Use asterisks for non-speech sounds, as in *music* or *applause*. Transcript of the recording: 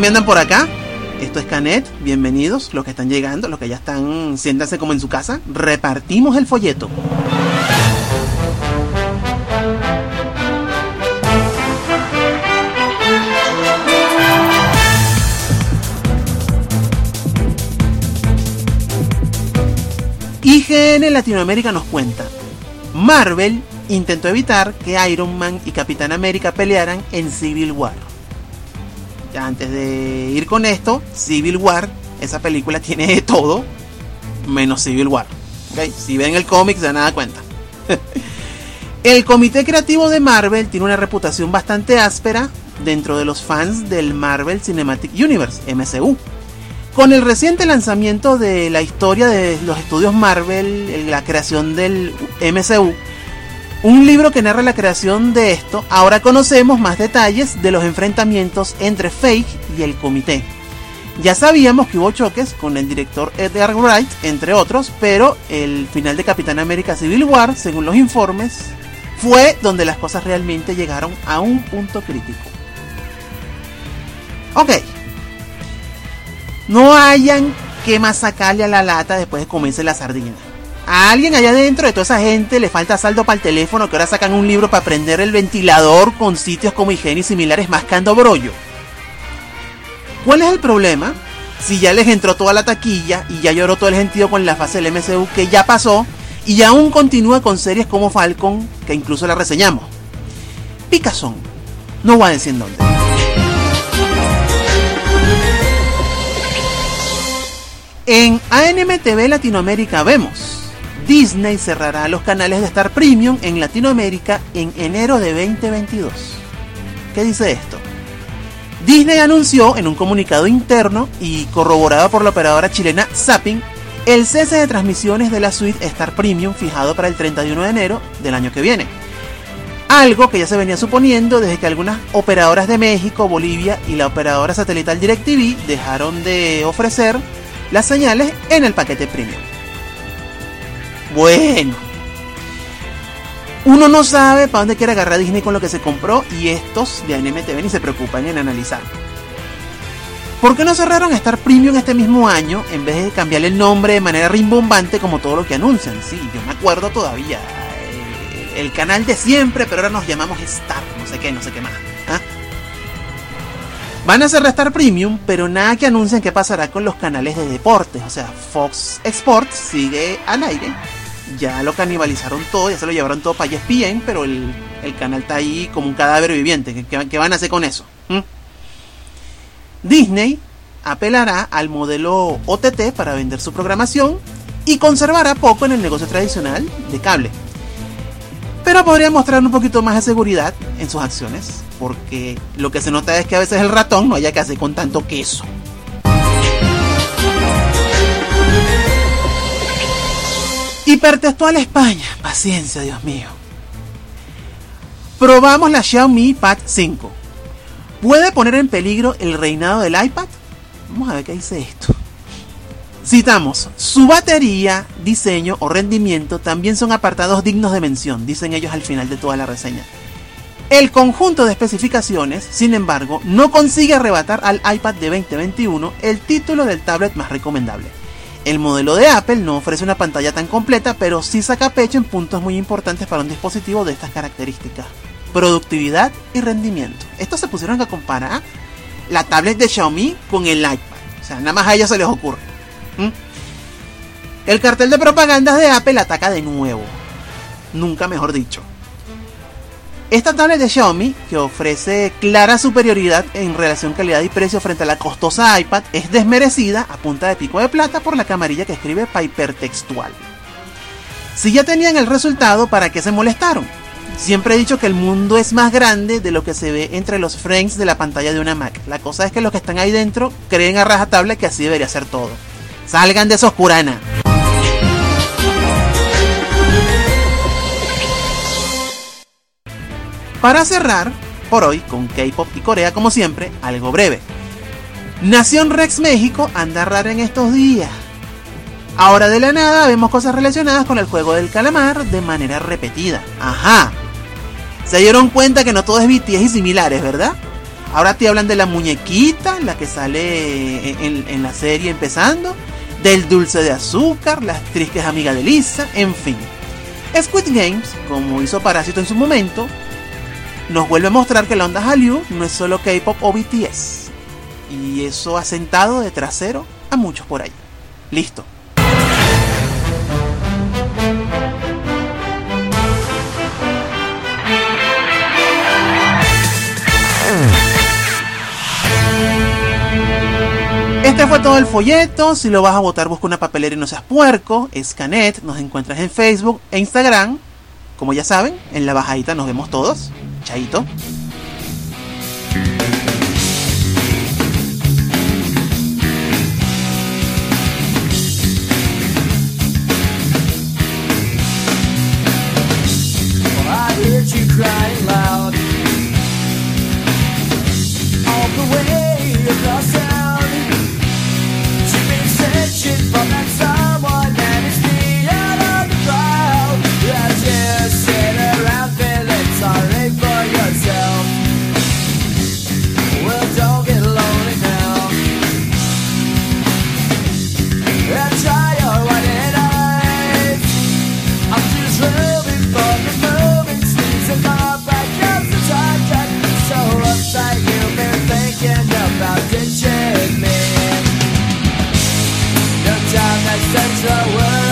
me andan por acá? Esto es Canet, bienvenidos, los que están llegando, los que ya están, siéntanse como en su casa. Repartimos el folleto. IGN Latinoamérica nos cuenta. Marvel intentó evitar que Iron Man y Capitán América pelearan en Civil War. Antes de ir con esto, Civil War, esa película tiene de todo, menos Civil War. Si ven el cómic se dan nada cuenta. *laughs* el comité creativo de Marvel tiene una reputación bastante áspera dentro de los fans del Marvel Cinematic Universe, MCU. Con el reciente lanzamiento de la historia de los estudios Marvel, la creación del MCU, un libro que narra la creación de esto, ahora conocemos más detalles de los enfrentamientos entre Fake y el comité. Ya sabíamos que hubo choques con el director Edgar Wright, entre otros, pero el final de Capitán América Civil War, según los informes, fue donde las cosas realmente llegaron a un punto crítico. Ok, no hayan que más sacarle a la lata después de comerse la sardina. A alguien allá dentro de toda esa gente le falta saldo para el teléfono que ahora sacan un libro para prender el ventilador con sitios como higiene y similares mascando brollo. ¿Cuál es el problema? Si ya les entró toda la taquilla y ya lloró todo el sentido con la fase del MCU que ya pasó y aún continúa con series como Falcon que incluso la reseñamos. Picazón. No voy a decir dónde. En ANMTV Latinoamérica vemos. Disney cerrará los canales de Star Premium en Latinoamérica en enero de 2022. ¿Qué dice esto? Disney anunció en un comunicado interno y corroborado por la operadora chilena Zapping el cese de transmisiones de la suite Star Premium fijado para el 31 de enero del año que viene. Algo que ya se venía suponiendo desde que algunas operadoras de México, Bolivia y la operadora satelital DirecTV dejaron de ofrecer las señales en el paquete premium. Bueno, uno no sabe para dónde quiere agarrar Disney con lo que se compró y estos de ANMTV ni se preocupan en analizar. ¿Por qué no cerraron Star Premium este mismo año en vez de cambiarle el nombre de manera rimbombante como todo lo que anuncian? Sí, yo me acuerdo todavía. El, el canal de siempre, pero ahora nos llamamos Star, no sé qué, no sé qué más. ¿ah? Van a cerrar Star Premium, pero nada que anuncien qué pasará con los canales de deportes. O sea, Fox Sports sigue al aire. Ya lo canibalizaron todo, ya se lo llevaron todo para ESPN, pero el, canal está ahí como un cadáver viviente. ¿Qué, van a hacer con eso? ¿Mm? Disney apelará al modelo OTT para vender su programación y conservará poco en el negocio tradicional de cable. Pero podría mostrar un poquito más de seguridad en sus acciones porque lo que se nota es que a veces el ratón no haya que hacer con tanto queso. Hipertextual España, paciencia, Dios mío. Probamos la Xiaomi Pad 5. ¿Puede poner en peligro el reinado del iPad? Vamos a ver qué dice esto. Citamos, su batería, diseño o rendimiento también son apartados dignos de mención, dicen ellos al final de toda la reseña. El conjunto de especificaciones, sin embargo, no consigue arrebatar al iPad de 2021 el título del tablet más recomendable. El modelo de Apple no ofrece una pantalla tan completa, pero sí saca pecho en puntos muy importantes para un dispositivo de estas características. Productividad y rendimiento. Estos se pusieron a comparar la tablet de Xiaomi con el iPad. O sea, nada más a ellos se les ocurre. ¿Mm? El cartel de propagandas de Apple ataca de nuevo. Nunca mejor dicho. Esta tablet de Xiaomi, que ofrece clara superioridad en relación calidad y precio frente a la costosa iPad, es desmerecida a punta de pico de plata por la camarilla que escribe Piper Textual. Si ya tenían el resultado, ¿para qué se molestaron? Siempre he dicho que el mundo es más grande de lo que se ve entre los frames de la pantalla de una Mac. La cosa es que los que están ahí dentro creen a rajatabla que así debería ser todo. Salgan de esos oscurana. Para cerrar, por hoy, con K-Pop y Corea como siempre, algo breve. Nación Rex México anda rara en estos días. Ahora de la nada vemos cosas relacionadas con el juego del calamar de manera repetida. Ajá. Se dieron cuenta que no todo es BTS y similares, ¿verdad? Ahora te hablan de la muñequita, la que sale en, en la serie empezando, del dulce de azúcar, la actriz que es amiga de Lisa, en fin. Squid Games, como hizo Parásito en su momento, nos vuelve a mostrar que la onda Hallyu no es solo K-pop o BTS. Y eso ha sentado de trasero a muchos por ahí. Listo. Este fue todo el folleto. Si lo vas a votar, busca una papelera y no seas puerco. Es Canet. Nos encuentras en Facebook e Instagram. Como ya saben, en la bajadita nos vemos todos. Chaito. center world